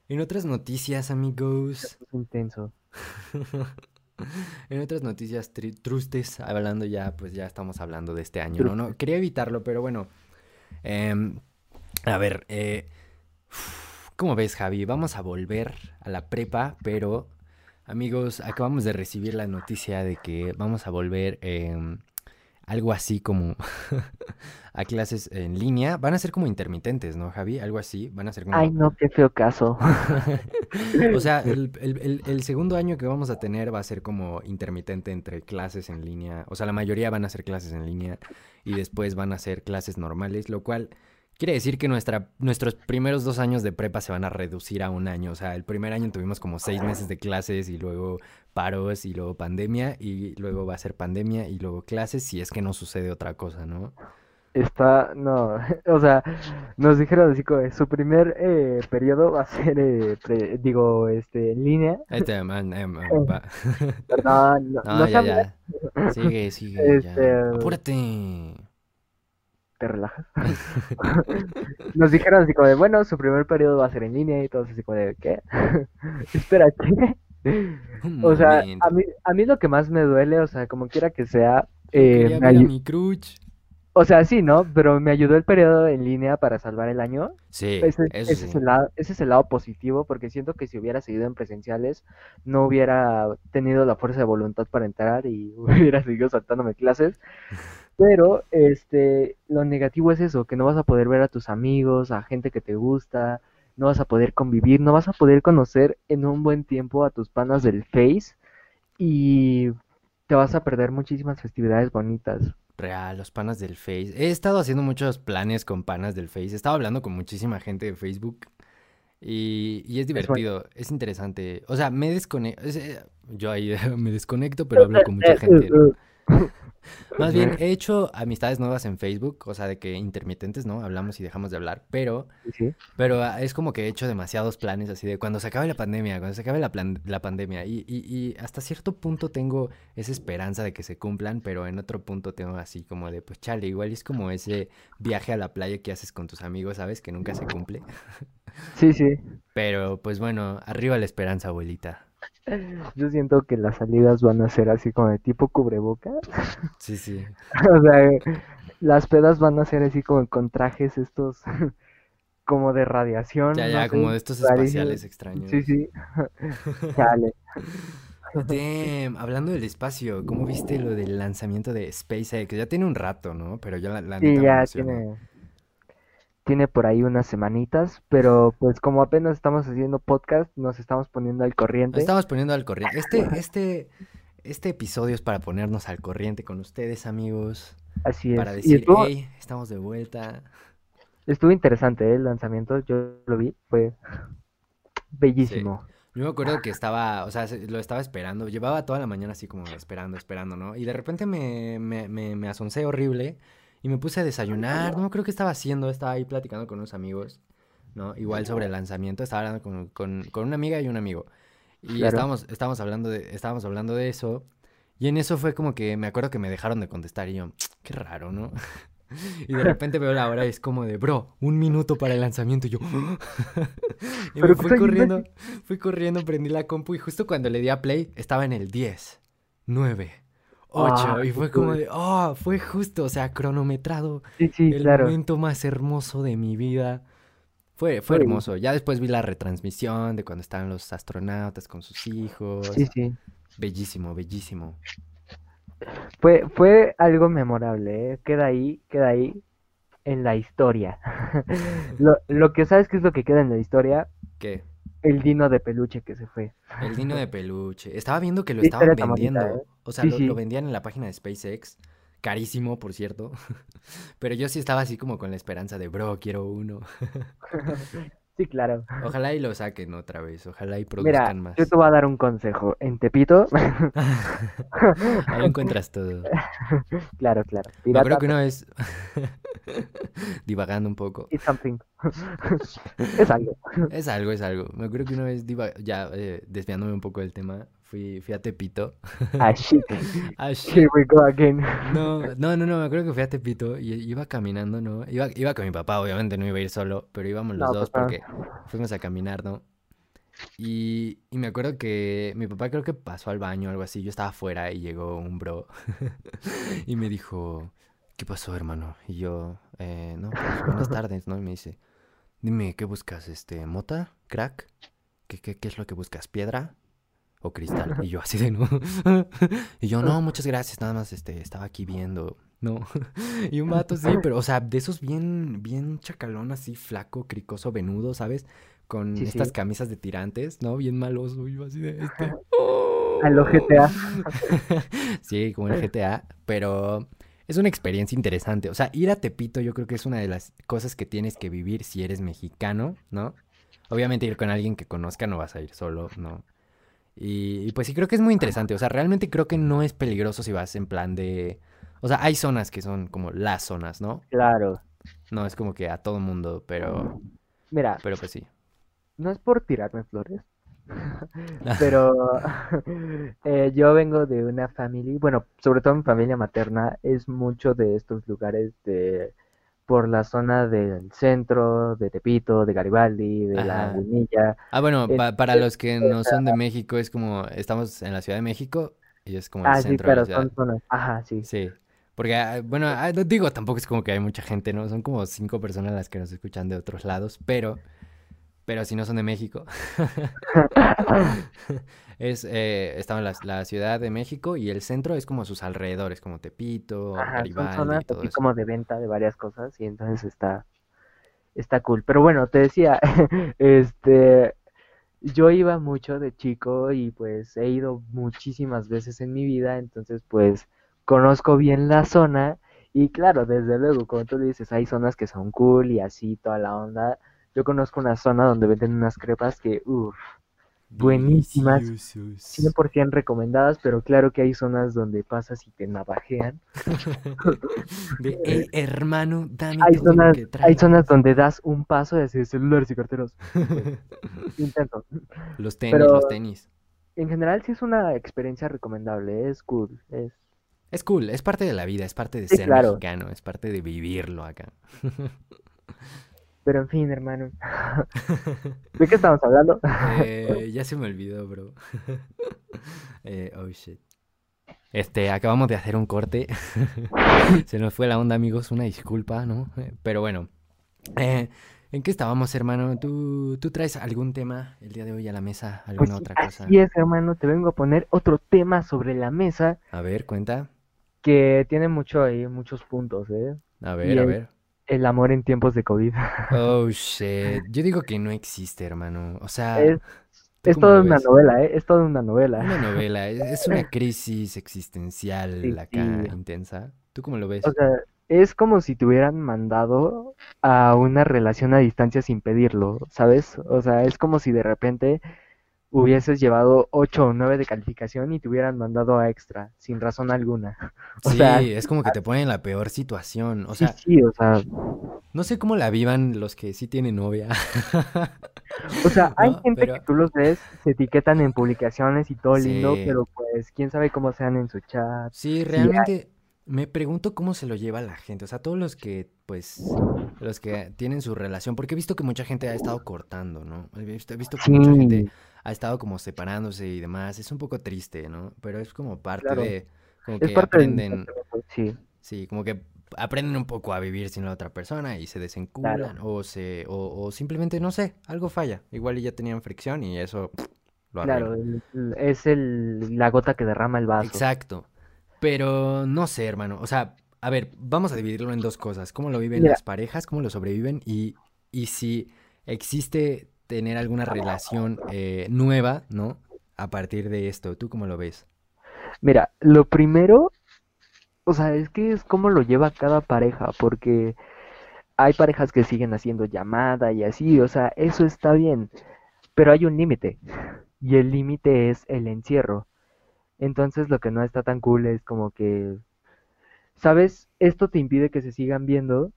[SPEAKER 1] En otras noticias, amigos.
[SPEAKER 2] Es intenso.
[SPEAKER 1] en otras noticias trustes, hablando ya, pues ya estamos hablando de este año, ¿no? no quería evitarlo, pero bueno. Em, a ver, eh, ¿cómo ves, Javi? Vamos a volver a la prepa, pero, amigos, acabamos de recibir la noticia de que vamos a volver... Eh, algo así como a clases en línea. Van a ser como intermitentes, ¿no, Javi? Algo así. Van a ser como...
[SPEAKER 2] Ay, no, qué feo caso.
[SPEAKER 1] o sea, el, segundo año que vamos a tener va a ser como intermitente entre clases en línea. O sea, la mayoría van a ser clases en línea y después van a ser clases normales, lo cual Quiere decir que nuestra, nuestros primeros dos años de prepa se van a reducir a un año. O sea, el primer año tuvimos como seis meses de clases y luego paros y luego pandemia y luego va a ser pandemia y luego clases si es que no sucede otra cosa, ¿no?
[SPEAKER 2] Está, no, o sea, nos dijeron así como su primer eh, periodo va a ser, eh, digo, este, en línea.
[SPEAKER 1] Este, man, eh, no, no, no, ya, ya. Sigue, sigue, ya. Este, Apúrate
[SPEAKER 2] te relajas. Nos dijeron así como de, bueno, su primer periodo va a ser en línea y todos así como de, ¿qué? Espera, ¿qué? o sea, a mí, a mí lo que más me duele, o sea, como quiera que sea...
[SPEAKER 1] Eh, mi cruch.
[SPEAKER 2] O sea, sí, ¿no? Pero me ayudó el periodo en línea para salvar el año.
[SPEAKER 1] Sí,
[SPEAKER 2] Ese,
[SPEAKER 1] eso
[SPEAKER 2] ese es el lado, ese es el lado positivo, porque siento que si hubiera seguido en presenciales, no hubiera tenido la fuerza de voluntad para entrar y hubiera seguido saltándome clases. Pero, este, lo negativo es eso, que no vas a poder ver a tus amigos, a gente que te gusta, no vas a poder convivir, no vas a poder conocer en un buen tiempo a tus panas del Face y te vas a perder muchísimas festividades bonitas.
[SPEAKER 1] Real, los panas del Face. He estado haciendo muchos planes con panas del Face. He estado hablando con muchísima gente de Facebook y, y es divertido, es interesante. O sea, me desconecto. Yo ahí me desconecto, pero hablo con mucha gente, ¿no? Más bien, he hecho amistades nuevas en Facebook, o sea, de que intermitentes, ¿no? Hablamos y dejamos de hablar, pero,
[SPEAKER 2] Sí,
[SPEAKER 1] pero ah, es como que he hecho demasiados planes así de cuando se acabe la pandemia, cuando se acabe la, plan- la pandemia, y, y, y hasta cierto punto tengo esa esperanza de que se cumplan, pero en otro punto tengo así como de, pues chale, igual es como ese viaje a la playa que haces con tus amigos, ¿sabes? Que nunca se cumple.
[SPEAKER 2] Sí, sí.
[SPEAKER 1] Pero pues bueno, arriba la esperanza, abuelita.
[SPEAKER 2] Yo siento que las salidas van a ser así como de tipo cubrebocas.
[SPEAKER 1] Sí, sí.
[SPEAKER 2] O sea, las pedas van a ser así como con trajes estos como de radiación,
[SPEAKER 1] Ya,
[SPEAKER 2] no
[SPEAKER 1] ya, como
[SPEAKER 2] sé,
[SPEAKER 1] de estos espaciales extraños.
[SPEAKER 2] Sí, sí. Chale.
[SPEAKER 1] Damn, hablando del espacio, ¿cómo viste lo del lanzamiento de SpaceX? Ya tiene un rato, ¿no? Pero yo la, la
[SPEAKER 2] Sí, ya tiene, tiene por ahí unas semanitas, pero pues como apenas estamos haciendo podcast, nos estamos poniendo al
[SPEAKER 1] Nos
[SPEAKER 2] corriente.
[SPEAKER 1] estamos poniendo al corriente. Este, este, este episodio es para ponernos al corriente con ustedes, amigos.
[SPEAKER 2] Así
[SPEAKER 1] Para
[SPEAKER 2] es. Y
[SPEAKER 1] decir,
[SPEAKER 2] estuvo,
[SPEAKER 1] hey, estamos de vuelta.
[SPEAKER 2] estuvo interesante, ¿eh? El lanzamiento, yo lo vi, fue
[SPEAKER 1] Sí.
[SPEAKER 2] bellísimo.
[SPEAKER 1] Yo me acuerdo que estaba, o sea, se- lo estaba esperando. Llevaba toda la mañana así como esperando, esperando, ¿no? Y de repente me, me, me, me asoncé horrible y me puse a desayunar. No creo que estaba haciendo, estaba ahí platicando con unos amigos, ¿no? Igual sobre el lanzamiento. Estaba hablando con, con, con una amiga y un amigo. Y
[SPEAKER 2] Claro.
[SPEAKER 1] estábamos, estábamos hablando de, estábamos hablando de eso. Y en eso fue como que me acuerdo que me dejaron de contestar y yo, qué raro, ¿no? Y de repente veo la hora y es como de, bro, un minuto para el lanzamiento. Y yo, y me fui corriendo, fui corriendo, prendí la compu y justo cuando le di a play estaba en el 10, 9, 8.
[SPEAKER 2] Ah,
[SPEAKER 1] y fue como de, oh, fue justo, o sea, cronometrado,
[SPEAKER 2] Sí, sí,
[SPEAKER 1] el
[SPEAKER 2] claro.
[SPEAKER 1] momento más hermoso de mi vida. Fue, fue
[SPEAKER 2] Fue
[SPEAKER 1] hermoso. Ya después vi la retransmisión de cuando estaban los astronautas con sus hijos.
[SPEAKER 2] Sí, sí.
[SPEAKER 1] Bellísimo, bellísimo.
[SPEAKER 2] Fue, fue algo memorable, ¿eh? Queda ahí, queda ahí en la historia. Lo, lo que sabes que es lo que queda en la historia,
[SPEAKER 1] ¿Qué?
[SPEAKER 2] El dino de peluche que se fue.
[SPEAKER 1] El dino de peluche. Estaba viendo que lo estaban vendiendo.
[SPEAKER 2] ¿eh?
[SPEAKER 1] O sea,
[SPEAKER 2] Sí,
[SPEAKER 1] lo,
[SPEAKER 2] sí.
[SPEAKER 1] lo vendían en la página de SpaceX. Carísimo, por cierto. Pero yo sí estaba así como con la esperanza de, bro, quiero uno.
[SPEAKER 2] Sí, claro.
[SPEAKER 1] Ojalá y lo saquen otra vez. Ojalá y
[SPEAKER 2] Mira,
[SPEAKER 1] produzcan más.
[SPEAKER 2] yo te voy a dar un consejo. En Tepito,
[SPEAKER 1] Ahí encuentras todo.
[SPEAKER 2] claro, claro.
[SPEAKER 1] Me acuerdo
[SPEAKER 2] Pirata,
[SPEAKER 1] que una vez, divagando un poco,
[SPEAKER 2] it's something. Es algo.
[SPEAKER 1] es algo, es algo. Me acuerdo que una vez, diva- ya eh, desviándome un poco del tema, fui, fui a Tepito.
[SPEAKER 2] Ah, shit.
[SPEAKER 1] Ah, shit.
[SPEAKER 2] Here we go again.
[SPEAKER 1] No, no, no, no, me acuerdo que fui a Tepito y iba caminando, ¿no? Iba, iba con mi papá, obviamente no iba a ir solo, pero íbamos los
[SPEAKER 2] No,
[SPEAKER 1] dos porque fuimos a caminar, ¿no? Y, y me acuerdo que mi papá creo que pasó al baño o algo así, yo estaba afuera y llegó un bro y me dijo, ¿qué pasó, hermano? Y yo, eh, no, pues buenas tardes, ¿no? Y me dice, dime, ¿qué buscas? Este, ¿mota? ¿Crack? ¿Qué, qué, qué es lo que buscas? ¿Piedra? ¿O cristal? Y yo así de no. Y yo, no, muchas gracias, nada más este, estaba aquí viendo. No. Y un vato sí, pero, o sea, de esos bien, bien chacalón, así, flaco, cricoso, venudo, ¿sabes? Con
[SPEAKER 2] Sí,
[SPEAKER 1] estas
[SPEAKER 2] sí.
[SPEAKER 1] camisas de tirantes, ¿no? Bien maloso, yo así de este.
[SPEAKER 2] A lo GTA.
[SPEAKER 1] Sí, como el GTA, pero es una experiencia interesante. O sea, ir a Tepito yo creo que es una de las cosas que tienes que vivir si eres mexicano, ¿no? Obviamente ir con alguien que conozca no vas a ir solo, ¿no? Y, y pues sí, creo que es muy interesante. O sea, realmente creo que no es peligroso si vas en plan de... O sea, hay zonas que son como las zonas, ¿no?
[SPEAKER 2] Claro.
[SPEAKER 1] No es como que a todo mundo, pero,
[SPEAKER 2] Mira,
[SPEAKER 1] pero pues sí.
[SPEAKER 2] no es por tirarme flores, pero eh, yo vengo de una familia, bueno, sobre todo mi familia materna es mucho de estos lugares de por la zona del centro, de Tepito, de Garibaldi, de la
[SPEAKER 1] Ajá.
[SPEAKER 2] Lagunilla.
[SPEAKER 1] Ah, bueno, pa- para
[SPEAKER 2] Este,
[SPEAKER 1] los que no son de México, es como, estamos en la Ciudad de México y es como el
[SPEAKER 2] Ah, sí,
[SPEAKER 1] centro de la ciudad.
[SPEAKER 2] son zonas. Ajá, sí.
[SPEAKER 1] Sí, Porque, ah, bueno, ah, digo, tampoco es como que hay mucha gente, ¿no? Son como cinco personas las que nos escuchan de otros lados, pero, pero si no son de México. es, eh, estaba en la, la, Ciudad de México y el centro es como sus alrededores, como Tepito,
[SPEAKER 2] Ajá, Garibaldi, son zonas así como de venta de varias cosas y entonces está, está cool. Pero bueno, te decía, este, yo iba mucho de chico y pues he ido muchísimas veces en mi vida, entonces pues conozco bien la zona y claro, desde luego, como tú dices, hay zonas que son cool y así toda la onda. Yo conozco una zona donde venden unas crepas que, uff, buenísimas, 100% recomendadas, pero claro que hay zonas donde pasas y te navajean.
[SPEAKER 1] de, hermano, dame
[SPEAKER 2] hay zonas, hay zonas donde das un paso y así celulares y carteros. Intento.
[SPEAKER 1] Los tenis, los tenis.
[SPEAKER 2] En general sí es una experiencia recomendable, es cool, es
[SPEAKER 1] es cool, es parte de la vida, es parte de ser mexicano, es parte de vivirlo acá.
[SPEAKER 2] Pero en fin, hermano. ¿De qué estamos hablando?
[SPEAKER 1] Eh, ya se me olvidó, bro. Eh, oh shit. Este, acabamos de hacer un corte. se nos fue la onda, amigos. Una disculpa, ¿no? Eh, pero bueno. ¿En qué estábamos, hermano? ¿Tú, ¿Tú traes algún tema el día de hoy a la mesa? ¿Alguna
[SPEAKER 2] pues
[SPEAKER 1] otra cosa?
[SPEAKER 2] Así es, hermano. Te vengo a poner otro tema sobre la mesa.
[SPEAKER 1] A ver, cuenta
[SPEAKER 2] que tiene mucho ahí, muchos puntos, ¿eh?
[SPEAKER 1] A ver, a ver.
[SPEAKER 2] El amor en tiempos de COVID.
[SPEAKER 1] Oh, shit. Yo digo que no existe, hermano. O sea...
[SPEAKER 2] Es, es toda una novela, ¿eh? Es toda una novela.
[SPEAKER 1] Una novela. Es una crisis existencial acá intensa. ¿Tú cómo lo ves?
[SPEAKER 2] O sea, es como si te hubieran mandado a una relación a distancia sin pedirlo, ¿sabes? O sea, es como si de repente hubieses llevado 8 o 9 de calificación y te hubieran mandado a extra, sin razón alguna.
[SPEAKER 1] O sí, es como que te ponen en la peor situación. O sea,
[SPEAKER 2] sí, o sea.
[SPEAKER 1] No sé cómo la vivan los que sí tienen novia.
[SPEAKER 2] O sea, hay gente que tú los ves, se etiquetan en publicaciones y todo lindo, pero pues quién sabe cómo sean en su chat.
[SPEAKER 1] Sí, realmente me pregunto cómo se lo lleva la gente. O sea, todos los que, pues, los que tienen su relación, porque he visto que mucha gente ha estado cortando, ¿no? He visto, he visto que mucha gente ha estado como separándose y demás. Es un poco triste, ¿no? Pero es como parte de, como que aprenden,
[SPEAKER 2] sí.
[SPEAKER 1] sí, como que aprenden un poco a vivir sin la otra persona y se desenculan o se, o, simplemente, no sé, algo falla. Igual ya tenían fricción y eso
[SPEAKER 2] lo Claro, es el, la gota que derrama el vaso.
[SPEAKER 1] Exacto. Pero no sé, hermano. O sea, a ver, vamos a dividirlo en dos cosas. ¿Cómo lo viven las parejas? ¿Cómo lo sobreviven? Y, y si existe tener alguna relación eh, nueva, ¿no? A partir de esto, ¿tú cómo lo ves?
[SPEAKER 2] Mira, lo primero, o sea, es que es como lo lleva cada pareja, porque hay parejas que siguen haciendo llamada y así, o sea, eso está bien, pero hay un límite, y el límite es el encierro. Entonces lo que no está tan cool es como que, ¿sabes? Esto te impide que se sigan viendo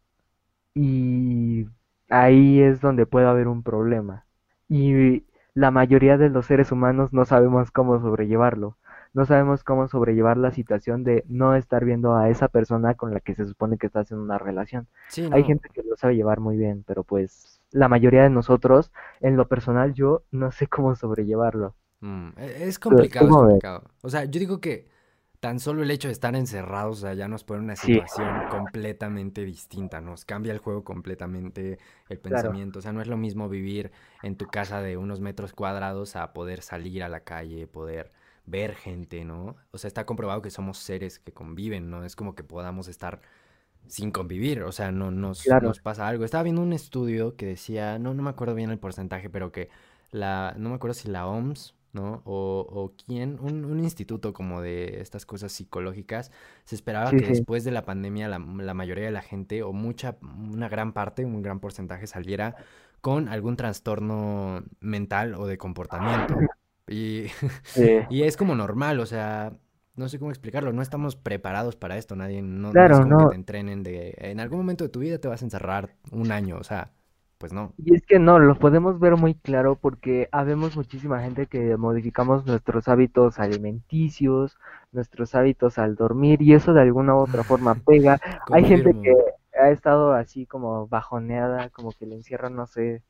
[SPEAKER 2] y ahí es donde puede haber un problema. Y la mayoría de los seres humanos no sabemos cómo sobrellevarlo. No sabemos cómo sobrellevar la situación de no estar viendo a esa persona con la que se supone que estás en una relación. Hay gente que lo sabe llevar muy bien, pero pues la mayoría de nosotros, en lo personal, yo no sé cómo sobrellevarlo.
[SPEAKER 1] Mm, e, es complicado, es complicado. O sea, yo digo que tan solo el hecho de estar encerrados, o sea, ya nos pone una situación completamente distinta, nos cambia el juego completamente, el pensamiento, o sea, no es lo mismo vivir en tu casa de unos metros cuadrados a poder salir a la calle, poder ver gente, ¿no? O sea, está comprobado que somos seres que conviven, ¿no? Es como que podamos estar sin convivir, o sea, no nos, nos pasa algo. Estaba viendo un estudio que decía, no, no me acuerdo bien el porcentaje, pero que la, no me acuerdo si la OMS ¿no? O, o quién, un, un, instituto como de estas cosas psicológicas, se esperaba que después de la pandemia la, la, mayoría de la gente, o mucha, una gran parte, un gran porcentaje saliera con algún trastorno mental o de comportamiento. Y, y es como normal, o sea, no sé cómo explicarlo, no estamos preparados para esto, nadie, no, es como que te entrenen de, en algún momento de tu vida te vas a encerrar un año, o sea, pues no.
[SPEAKER 2] Y es que no, lo podemos ver muy claro porque habemos muchísima gente que modificamos nuestros hábitos alimenticios, nuestros hábitos al dormir y eso de alguna u otra forma pega. Hay gente que ha estado así como bajoneada, como que le encierran, no sé.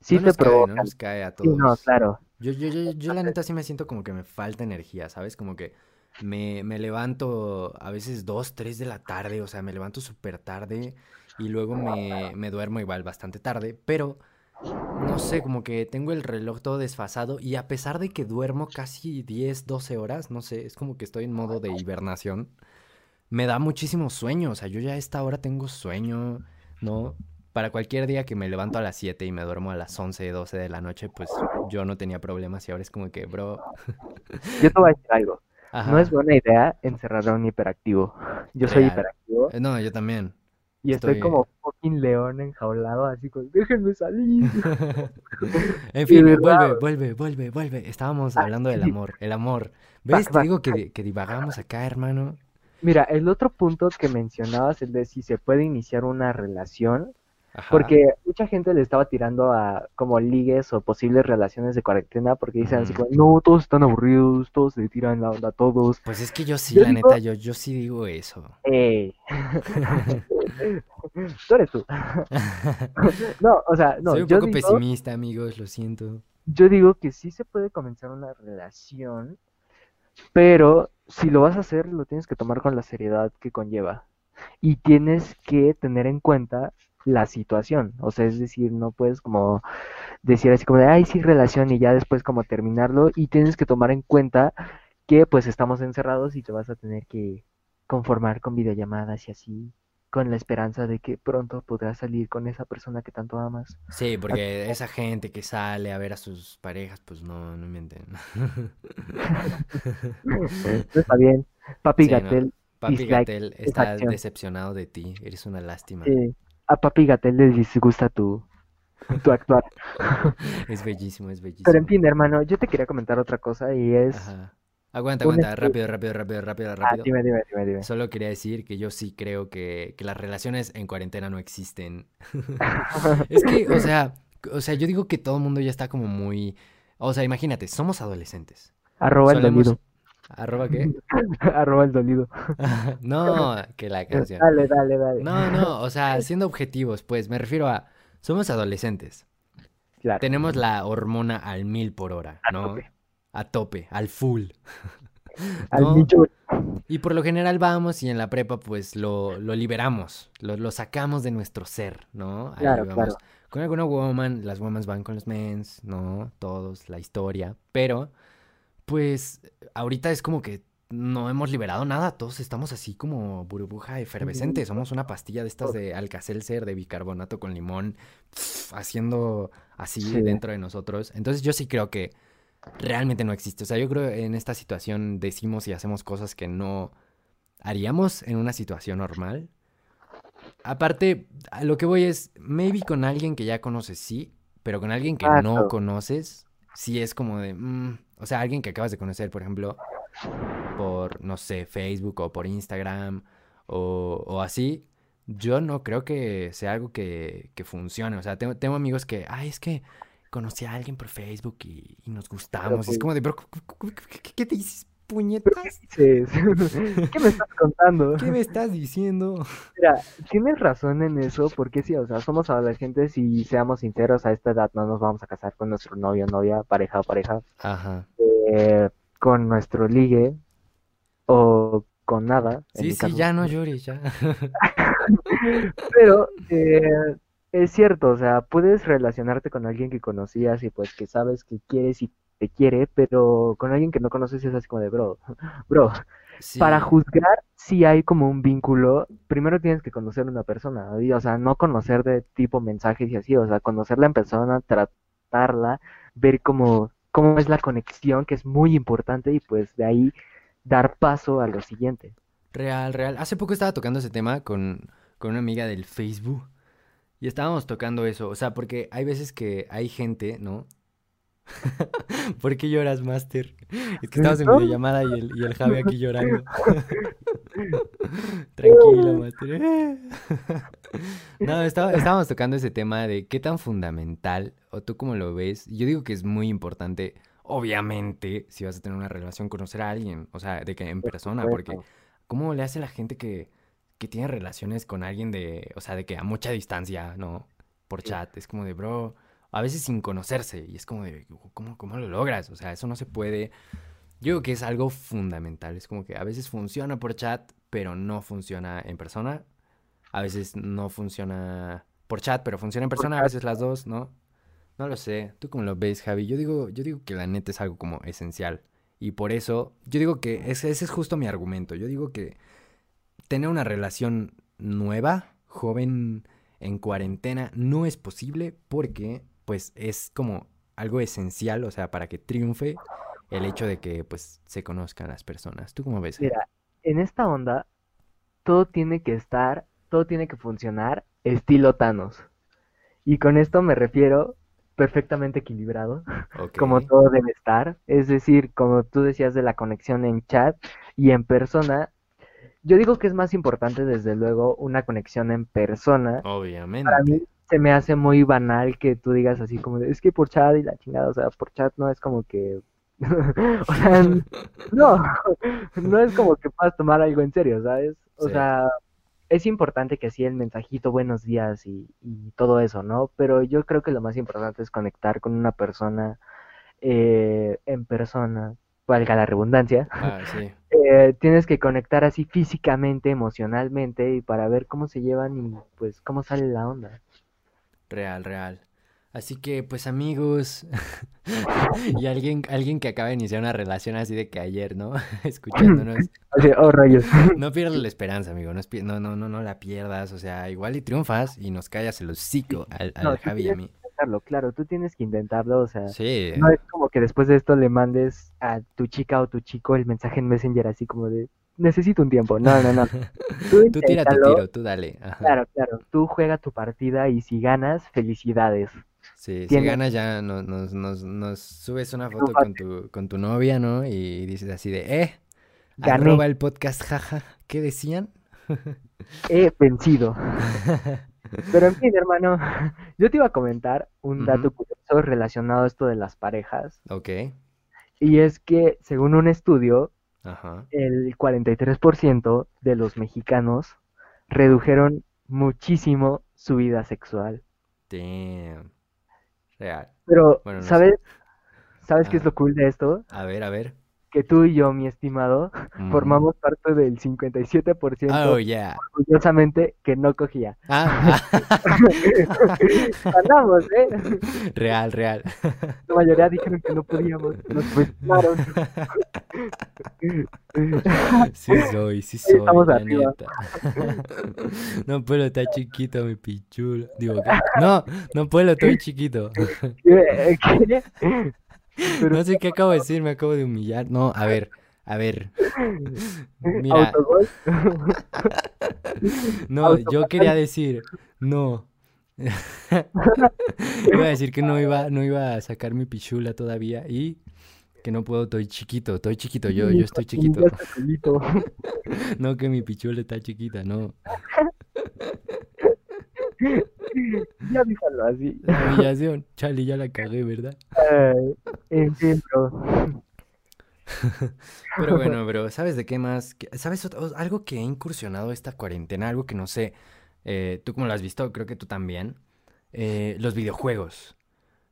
[SPEAKER 1] Sí te provoca. no nos cae a todos.
[SPEAKER 2] no, claro.
[SPEAKER 1] Yo, yo, yo, yo la neta sí me siento como que me falta energía, ¿sabes? Como que me, me levanto a veces 2, 3 de la tarde, o sea, me levanto súper tarde y luego me, me duermo igual bastante tarde, pero no sé, como que tengo el reloj todo desfasado y a pesar de que duermo casi 10, 12 horas, no sé, es como que estoy en modo de hibernación, me da muchísimo sueño, o sea, yo ya a esta hora tengo sueño, ¿no? Para cualquier día que me levanto a las 7 y me duermo a las 11, 12 de la noche, pues yo no tenía problemas y ahora es como que, bro.
[SPEAKER 2] Yo te voy a decir algo. No es buena idea encerrar a un hiperactivo. Yo soy hiperactivo.
[SPEAKER 1] Eh, no, yo también.
[SPEAKER 2] Y estoy, como fucking león enjaulado, así como, déjenme salir.
[SPEAKER 1] en fin, vuelve, vuelve, vuelve, vuelve. Estábamos ah, hablando del amor, el amor. ¿Ves? Te digo que, que divagamos acá, hermano.
[SPEAKER 2] Mira, el otro punto que mencionabas, el de si se puede iniciar una relación, porque mucha gente le estaba tirando a como ligues o posibles relaciones de cuarentena porque dicen así como, no, todos están aburridos, todos se tiran la onda, todos.
[SPEAKER 1] Pues es que yo sí, la neta, yo, yo sí digo eso.
[SPEAKER 2] Eh. tú eres tú. no, o sea, no.
[SPEAKER 1] Soy un poco pesimista, amigos, lo siento.
[SPEAKER 2] Yo digo que sí se puede comenzar una relación, pero si lo vas a hacer, lo tienes que tomar con la seriedad que conlleva. Y tienes que tener en cuenta la situación. O sea, es decir, no puedes como decir así como de, ay, sí, relación y ya después como terminarlo. Y tienes que tomar en cuenta que pues estamos encerrados y te vas a tener que conformar con videollamadas y así con la esperanza de que pronto podrás salir con esa persona que tanto amas.
[SPEAKER 1] Sí, porque esa gente que sale a ver a sus parejas, pues no, no mienten.
[SPEAKER 2] está bien. Papi Gatel.
[SPEAKER 1] Papi Gatel está decepcionado de ti. Eres una lástima.
[SPEAKER 2] Sí. A Papi Gatel le disgusta tu, tu actuar.
[SPEAKER 1] es bellísimo, es bellísimo.
[SPEAKER 2] Pero en fin, hermano, yo te quería comentar otra cosa y es...
[SPEAKER 1] Aguanta, aguanta, rápido, rápido, rápido, rápido, rápido.
[SPEAKER 2] Ah, dime, dime, dime, dime.
[SPEAKER 1] Solo quería decir que yo sí creo que, que las relaciones en cuarentena no existen. es que, o sea, o sea, yo digo que todo el mundo ya está como muy... O sea, imagínate, somos adolescentes.
[SPEAKER 2] Arroba el dolido.
[SPEAKER 1] ¿Arroba qué?
[SPEAKER 2] Arroba el dolido.
[SPEAKER 1] no, que la canción.
[SPEAKER 2] Dale, dale, dale.
[SPEAKER 1] No, no, o sea, siendo objetivos, pues, me refiero a... Somos adolescentes. Claro. Tenemos la hormona al mil por hora, ¿no? a tope, al full.
[SPEAKER 2] Al
[SPEAKER 1] Y por lo general vamos y en la prepa pues lo, lo liberamos, lo, lo, sacamos de nuestro ser, ¿no?
[SPEAKER 2] claro, claro.
[SPEAKER 1] Con alguna woman, las woman van con los mens, ¿no? Todos, la historia. Pero, pues, ahorita es como que no hemos liberado nada, todos estamos así como burbuja efervescente, somos una pastilla de estas de Alcacelser, de bicarbonato con limón, haciendo así dentro de nosotros. Entonces yo sí creo que realmente no existe. O sea, yo creo que en esta situación decimos y hacemos cosas que no haríamos en una situación normal. Aparte, a lo que voy es, maybe con alguien que ya conoces, sí, pero con alguien que no conoces, sí es como de, mm", o sea, alguien que acabas de conocer, por ejemplo, por, no sé, Facebook o por Instagram o, o así, yo no creo que sea algo que, que funcione. O sea, tengo, tengo amigos que, ay, es que conocí a alguien por Facebook y, nos gustamos. es pues como de, bro, ¿qué, te dices, puñetas?
[SPEAKER 2] ¿Qué, ¿Qué me estás contando?
[SPEAKER 1] ¿Qué me estás diciendo?
[SPEAKER 2] Mira, tienes razón en eso, porque sí, o sea, somos adolescentes y seamos sinceros, a esta edad no nos vamos a casar con nuestro novio, novia, pareja o pareja.
[SPEAKER 1] Ajá.
[SPEAKER 2] Eh, con nuestro ligue o con nada.
[SPEAKER 1] Sí, sí, ya no llores, ya.
[SPEAKER 2] Pero, eh, es cierto, o sea, puedes relacionarte con alguien que conocías y pues que sabes que quieres y te quiere, pero con alguien que no conoces es así como de, bro, bro, para juzgar si hay como un vínculo, primero tienes que conocer a una persona, o sea, no conocer de tipo mensajes y así, o sea, conocerla en persona, tratarla, ver cómo, cómo es la conexión, que es muy importante, y pues de ahí dar paso a lo siguiente.
[SPEAKER 1] Real, real. Hace poco estaba tocando ese tema con, con una amiga del Facebook y estábamos tocando eso, o sea, porque hay veces que hay gente, ¿no? ¿Por qué lloras, Master? Es que estamos en videollamada y el, y el Javi aquí llorando. Tranquilo, Master. no, estábamos tocando ese tema de qué tan fundamental, o tú cómo lo ves. Yo digo que es muy importante, obviamente, si vas a tener una relación, conocer a alguien, o sea, de que en persona, porque ¿cómo le hace la gente que que tiene relaciones con alguien de, o sea, de que a mucha distancia, ¿no? Por chat, es como de, bro, a veces sin conocerse, y es como de, ¿cómo, cómo lo logras? O sea, eso no se puede. Yo digo que es algo fundamental. Es como que a veces funciona por chat, pero no funciona en persona. A veces no funciona por chat, pero funciona en persona. A veces las dos, ¿no? No lo sé. ¿Tú cómo lo ves, Javi? Yo digo, yo digo que la neta es algo como esencial. Y por eso, yo digo que ese, ese es justo mi argumento. Yo digo que tener una relación nueva, joven, en cuarentena, no es posible porque, pues, es como algo esencial, o sea, para que triunfe el hecho de que pues se conozcan las personas. ¿Tú cómo ves?
[SPEAKER 2] Mira, en esta onda todo tiene que estar, todo tiene que funcionar estilo Thanos. Y con esto me refiero perfectamente equilibrado, como todo debe estar. Es decir, como tú decías de la conexión en chat y en persona, yo digo que es más importante desde luego una conexión en persona.
[SPEAKER 1] Obviamente.
[SPEAKER 2] Para mí se me hace muy banal que tú digas así como, es que por chat y la chingada, o sea, por chat no es como que o sea, no, no es como que puedas tomar algo en serio, ¿sabes? O sea, es importante que sí el mensajito buenos días y, todo eso, ¿no? Pero yo creo que lo más importante es conectar con una persona eh, en persona, valga la redundancia.
[SPEAKER 1] Ah, sí.
[SPEAKER 2] Eh, tienes que conectar así físicamente, emocionalmente y para ver cómo se llevan y pues cómo sale la onda.
[SPEAKER 1] Real, real. Así que, pues amigos, y alguien, alguien que acaba de iniciar una relación así de que ayer, ¿no? Escuchándonos.
[SPEAKER 2] oh, rayos.
[SPEAKER 1] No pierdas la esperanza, amigo, no, no, no, no, no la pierdas, o sea, igual y triunfas y nos callas el hocico al, al Javi y a mí.
[SPEAKER 2] Claro, tú tienes que intentarlo, o sea, sí. no es como que después de esto le mandes a tu chica o tu chico el mensaje en Messenger así como de, necesito un tiempo. No, no, no.
[SPEAKER 1] Tú, tú tira tu tiro, tú dale.
[SPEAKER 2] Claro, claro. Tú juega tu partida y si ganas, felicidades.
[SPEAKER 1] Sí, si ganas ya nos, nos, nos, subes una foto con tu, con tu novia, ¿no? Y dices así de, eh, Gané. arroba el podcast, jaja. ¿Qué decían?
[SPEAKER 2] He vencido. Pero en fin, hermano, yo te iba a comentar un dato curioso relacionado a esto de las parejas.
[SPEAKER 1] Ok.
[SPEAKER 2] Y es que, según un estudio, el 43% de los mexicanos redujeron muchísimo su vida sexual.
[SPEAKER 1] Damn. Real.
[SPEAKER 2] Pero, ¿sabes? ¿Sabes qué es lo cool de esto?
[SPEAKER 1] A ver, a ver
[SPEAKER 2] que tú y yo, mi estimado, formamos parte del 57%
[SPEAKER 1] oh, yeah.
[SPEAKER 2] orgullosamente que no cogía.
[SPEAKER 1] Ah.
[SPEAKER 2] Ganamos, ¿eh?
[SPEAKER 1] Real, real.
[SPEAKER 2] La mayoría dijeron que no podíamos, nos cuestionaron.
[SPEAKER 1] Sí soy, sí soy, Estamos neta. No puedo, estar chiquito mi pichulo. Digo, no, no puedo, estoy chiquito.
[SPEAKER 2] ¿Qué?
[SPEAKER 1] No sé qué acabo de decir, me acabo de humillar. No, a ver, a ver. Mira. no, yo quería decir, no. iba a decir que no iba, no iba a sacar mi pichula todavía y que no puedo, estoy chiquito, estoy chiquito, yo, yo estoy chiquito. no que mi pichula está chiquita, no.
[SPEAKER 2] ya dígalo así.
[SPEAKER 1] La humillación. Charlie, ya la cagué, ¿verdad?
[SPEAKER 2] en fin, bro.
[SPEAKER 1] Pero bueno, bro, ¿sabes de qué más? ¿Sabes algo que ha incursionado esta cuarentena? Algo que no sé. Eh, tú como lo has visto, creo que tú también. Eh, los videojuegos.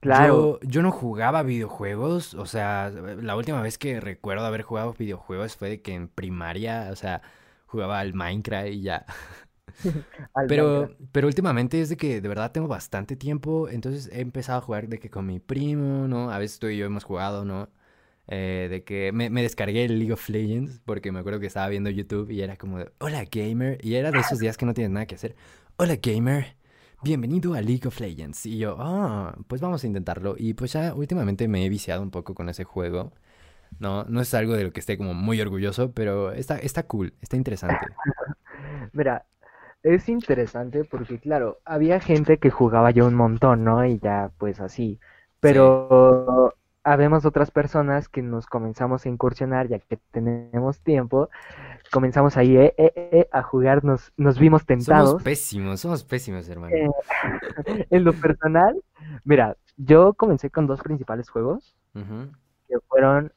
[SPEAKER 2] Claro.
[SPEAKER 1] Yo, yo, no jugaba videojuegos, o sea, la última vez que recuerdo haber jugado videojuegos fue de que en primaria, o sea, jugaba al Minecraft y ya. pero, pero últimamente es de que de verdad tengo bastante tiempo, entonces he empezado a jugar de que con mi primo, ¿no? A veces tú y yo hemos jugado, ¿no? Eh, de que me, me, descargué el League of Legends porque me acuerdo que estaba viendo YouTube y era como, de, hola gamer, y era de esos días que no tienes nada que hacer, hola gamer, bienvenido a League of Legends. Y yo, ah, pues vamos a intentarlo. Y pues ya últimamente me he viciado un poco con ese juego. No, no es algo de lo que esté como muy orgulloso, pero está, está cool, está interesante.
[SPEAKER 2] Mira, es interesante porque, claro, había gente que jugaba ya un montón, ¿no? Y ya, pues así. Pero habemos otras personas que nos comenzamos a incursionar, ya que tenemos tiempo, comenzamos ahí eh, eh, eh, a jugar, nos, nos vimos tentados.
[SPEAKER 1] Somos pésimos, somos pésimos, hermano.
[SPEAKER 2] en lo personal, mira, yo comencé con dos principales juegos, que fueron,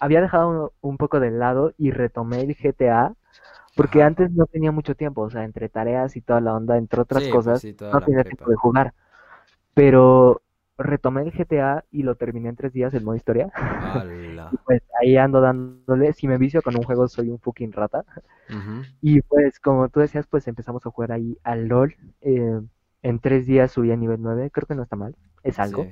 [SPEAKER 2] había dejado un poco de lado y retomé el GTA porque antes no tenía mucho tiempo, o sea, entre tareas y toda la onda, entre otras pues cosas, no tenía tiempo de jugar. Pero retomé el GTA y lo terminé en tres días el modo historia. pues ahí ando dándole. Si me vicio con un juego, soy un fucking rata. Y pues, como tú decías, pues empezamos a jugar ahí al LOL. Eh, en tres días subí a nivel 9. Creo que no está mal. Es algo.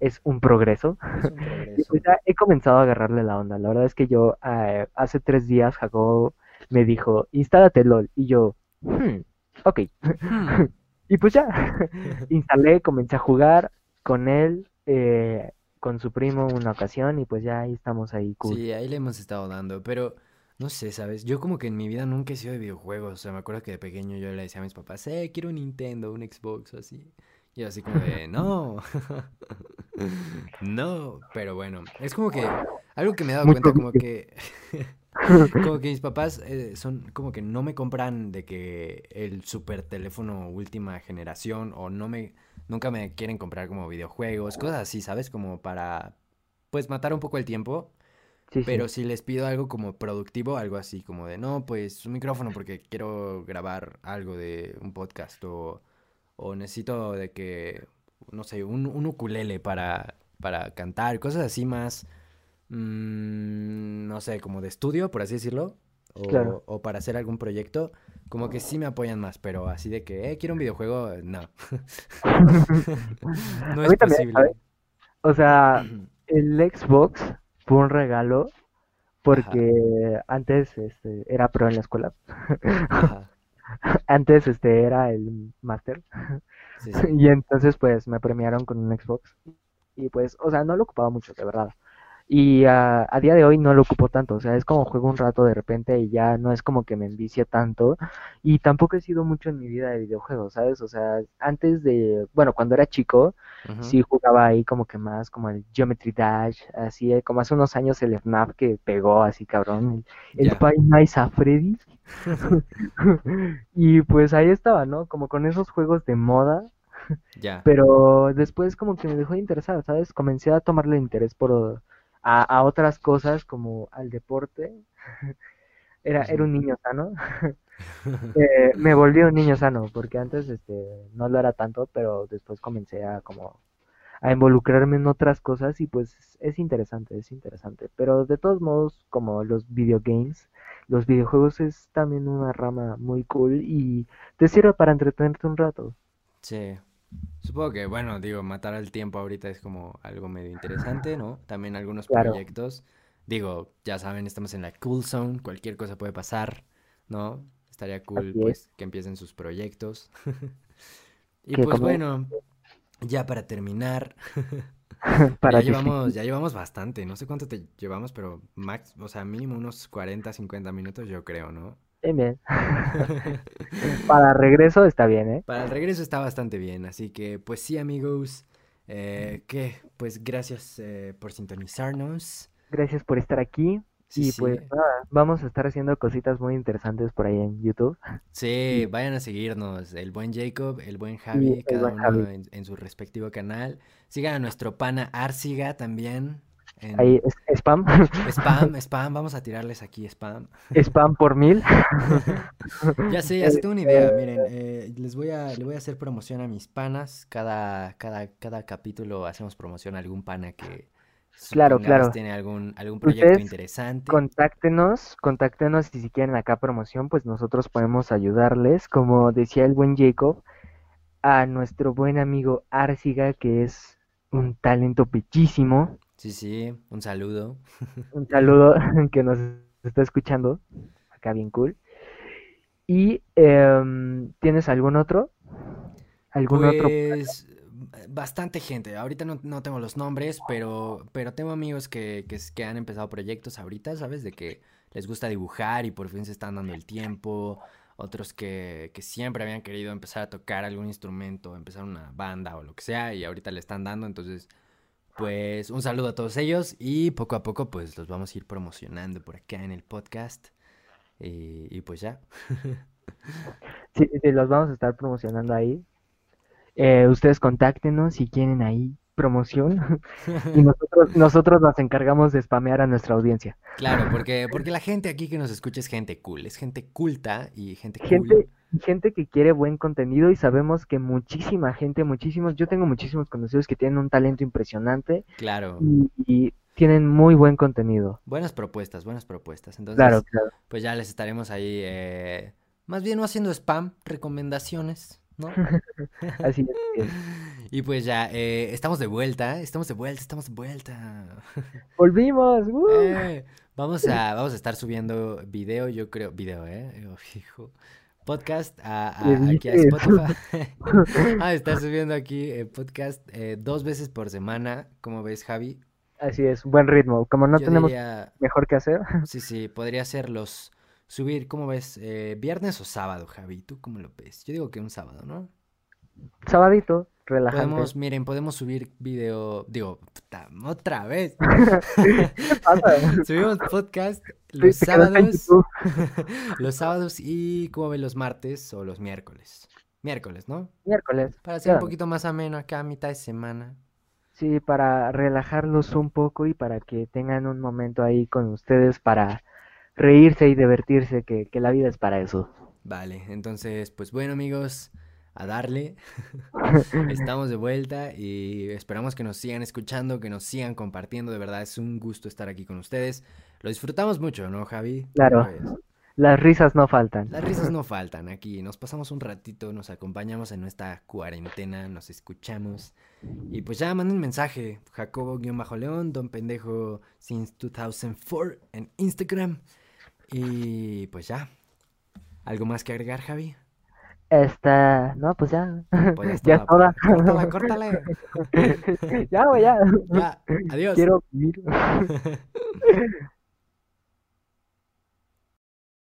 [SPEAKER 2] Es un progreso. y pues ya he comenzado a agarrarle la onda. La verdad es que yo eh, hace tres días Jacob me dijo, instálate LOL. Y yo, hmm, ok. Hmm. y pues ya, instalé, comencé a jugar con él. Eh, con su primo una ocasión y pues ya ahí estamos ahí
[SPEAKER 1] cool. Sí, ahí le hemos estado dando, pero no sé, ¿sabes? Yo como que en mi vida nunca he sido de videojuegos, o sea, me acuerdo que de pequeño yo le decía a mis papás, eh, quiero un Nintendo, un Xbox o así. Y así como de, no, no, pero bueno, es como que algo que me he dado cuenta como que, como que mis papás eh, son como que no me compran de que el super teléfono última generación o no me nunca me quieren comprar como videojuegos, cosas así, ¿sabes? Como para, pues, matar un poco el tiempo. pero si les pido algo como productivo, algo así como de, no, pues un micrófono porque quiero grabar algo de un podcast o, o necesito de que, no sé, un, un ukulele para, para cantar, cosas así más, mmm, no sé, como de estudio, por así decirlo, o, o, para hacer algún proyecto, como que sí me apoyan más, pero así de que, eh, quiero un videojuego, no.
[SPEAKER 2] no es posible. O sea, el Xbox fue un regalo porque antes este, era pro en la escuela. antes este era el máster. y entonces pues me premiaron con un Xbox. Y pues, o sea, no lo ocupaba mucho, de verdad. Y a, día de hoy no lo ocupo tanto, o sea, es como juego un rato de repente y ya no es como que me envicie tanto. Y tampoco he sido mucho en mi vida de videojuegos, ¿sabes? O sea, antes de, bueno, cuando era chico, sí jugaba ahí como que más como el Geometry Dash, así, eh, como hace unos años el FNAF que pegó así, cabrón, el, Five Nights at Freddy's. y pues ahí estaba, ¿no? Como con esos juegos de moda. Ya. Pero después como que me dejó de interesar, ¿sabes? Comencé a tomarle interés por a, otras cosas como al deporte. era, era un niño sano. Eh, me volví un niño sano, porque antes este, no lo era tanto, pero después comencé a como a involucrarme en otras cosas y pues es interesante, es interesante. Pero de todos modos, como los videogames, los videojuegos es también una rama muy cool y te sirve para entretenerte un rato.
[SPEAKER 1] Sí, Supongo que, bueno, digo, matar al tiempo ahorita es como algo medio interesante, ¿no? También algunos proyectos. Digo, ya saben, estamos en la cool zone, cualquier cosa puede pasar, ¿no? Estaría cool, pues, que empiecen sus proyectos. y pues bueno, ya para terminar, ya llevamos, ya llevamos bastante, no sé cuánto te llevamos, pero max, o sea, mínimo unos 40, 50 minutos yo creo, ¿no?
[SPEAKER 2] Bien, Para regreso está bien, ¿eh?
[SPEAKER 1] Para el regreso está bastante bien. Así que, pues sí, amigos. Eh, ¿Qué? Pues gracias eh, por sintonizarnos.
[SPEAKER 2] Gracias por estar aquí. y pues nada, vamos a estar haciendo cositas muy interesantes por ahí en YouTube.
[SPEAKER 1] Sí, vayan a seguirnos. El buen Jacob, el buen Javi, cada uno En, en, su respectivo canal. Sigan a nuestro pana Arsiga también.
[SPEAKER 2] Ahí, spam.
[SPEAKER 1] Spam, spam, vamos a tirarles aquí spam.
[SPEAKER 2] Spam por mil.
[SPEAKER 1] ya sé, ya sé, tengo una idea. Miren, eh, les voy a, le voy a hacer promoción a mis panas. Cada, cada, cada capítulo hacemos promoción a algún pana que
[SPEAKER 2] claro, claro.
[SPEAKER 1] tiene algún, algún proyecto interesante.
[SPEAKER 2] Contáctenos, contáctenos y si quieren acá promoción, pues nosotros podemos ayudarles. Como decía el buen Jacob, a nuestro buen amigo Arsiga, que es un talento pechísimo.
[SPEAKER 1] Sí, sí, un saludo.
[SPEAKER 2] Un saludo que nos está escuchando. Acá bien cool. ¿Y em, tienes algún otro?
[SPEAKER 1] ¿Algún otro? Pues, bastante gente. Ahorita no, tengo los nombres, pero, pero tengo amigos que, que, que, han empezado proyectos ahorita, ¿sabes? De que les gusta dibujar y por fin se están dando el tiempo. Otros que, que siempre habían querido empezar a tocar algún instrumento, empezar una banda o lo que sea, y ahorita le están dando. Entonces, pues un saludo a todos ellos y poco a poco pues los vamos a ir promocionando por acá en el podcast. Y, pues ya.
[SPEAKER 2] sí, sí, los vamos a estar promocionando ahí. Eh, ustedes contáctenos si quieren ahí promoción y nosotros, nosotros nos encargamos de spamear a nuestra audiencia.
[SPEAKER 1] Claro, porque, porque la gente aquí que nos escucha es gente cool, es gente culta y gente,
[SPEAKER 2] gente
[SPEAKER 1] cool
[SPEAKER 2] gente que quiere buen contenido y sabemos que muchísima gente, muchísimos, yo tengo muchísimos conocidos que tienen un talento impresionante.
[SPEAKER 1] Claro.
[SPEAKER 2] Y, tienen muy buen contenido.
[SPEAKER 1] Buenas propuestas, buenas propuestas. Entonces,
[SPEAKER 2] Claro, claro.
[SPEAKER 1] pues ya les estaremos ahí, eh, más bien no haciendo spam, recomendaciones, ¿no?
[SPEAKER 2] Así es. así es.
[SPEAKER 1] Y pues ya, eh, estamos de vuelta, estamos de vuelta, estamos de vuelta.
[SPEAKER 2] Volvimos. ¡uh!
[SPEAKER 1] Eh, vamos a, vamos a estar subiendo video, yo creo, video, ¿eh? Oh, hijo. Podcast a, a-
[SPEAKER 2] ¿Qué
[SPEAKER 1] aquí a? Spotify. Ah, estar subiendo aquí eh, podcast eh, dos veces por semana, ¿cómo ves, Javi?
[SPEAKER 2] Así es, buen ritmo. Como no
[SPEAKER 1] Yo
[SPEAKER 2] tenemos
[SPEAKER 1] diría,
[SPEAKER 2] mejor que hacer,
[SPEAKER 1] sí, sí, podría ser los, subir, ¿cómo ves? Eh, viernes o sábado, Javi, ¿tú cómo lo ves? Yo digo que un sábado, ¿no?
[SPEAKER 2] sabadito, relajante.
[SPEAKER 1] Podemos, miren, podemos subir video, digo, puta, otra vez.
[SPEAKER 2] ¿Qué pasa?
[SPEAKER 1] Subimos podcast los sábados, los sábados y ¿cómo ven los martes o los miércoles? Miércoles, ¿no?
[SPEAKER 2] Miércoles.
[SPEAKER 1] Para hacer un poquito más ameno acá a mitad de semana.
[SPEAKER 2] Sí, para relajarlos un poco y para que tengan un momento ahí con ustedes para reírse y divertirse, que, que la vida es para eso.
[SPEAKER 1] Vale, entonces, pues bueno amigos, a darle. Estamos de vuelta y esperamos que nos sigan escuchando, que nos sigan compartiendo. De verdad es un gusto estar aquí con ustedes. Lo disfrutamos mucho, ¿no, Javi?
[SPEAKER 2] Claro. Las risas no faltan.
[SPEAKER 1] Las risas no faltan aquí. Nos pasamos un ratito, nos acompañamos en nuestra cuarentena, nos escuchamos. Y pues ya manden un mensaje. Jacobo-León, Don Pendejo since 2004 en Instagram. Y pues ya. ¿Algo más que agregar, Javi?
[SPEAKER 2] Esta, no, pues ya.
[SPEAKER 1] Pues ya es
[SPEAKER 2] Ya es.
[SPEAKER 1] Córtala, córtala.
[SPEAKER 2] Ya, güey, ya.
[SPEAKER 1] Ya, adiós.
[SPEAKER 2] Quiero vivir.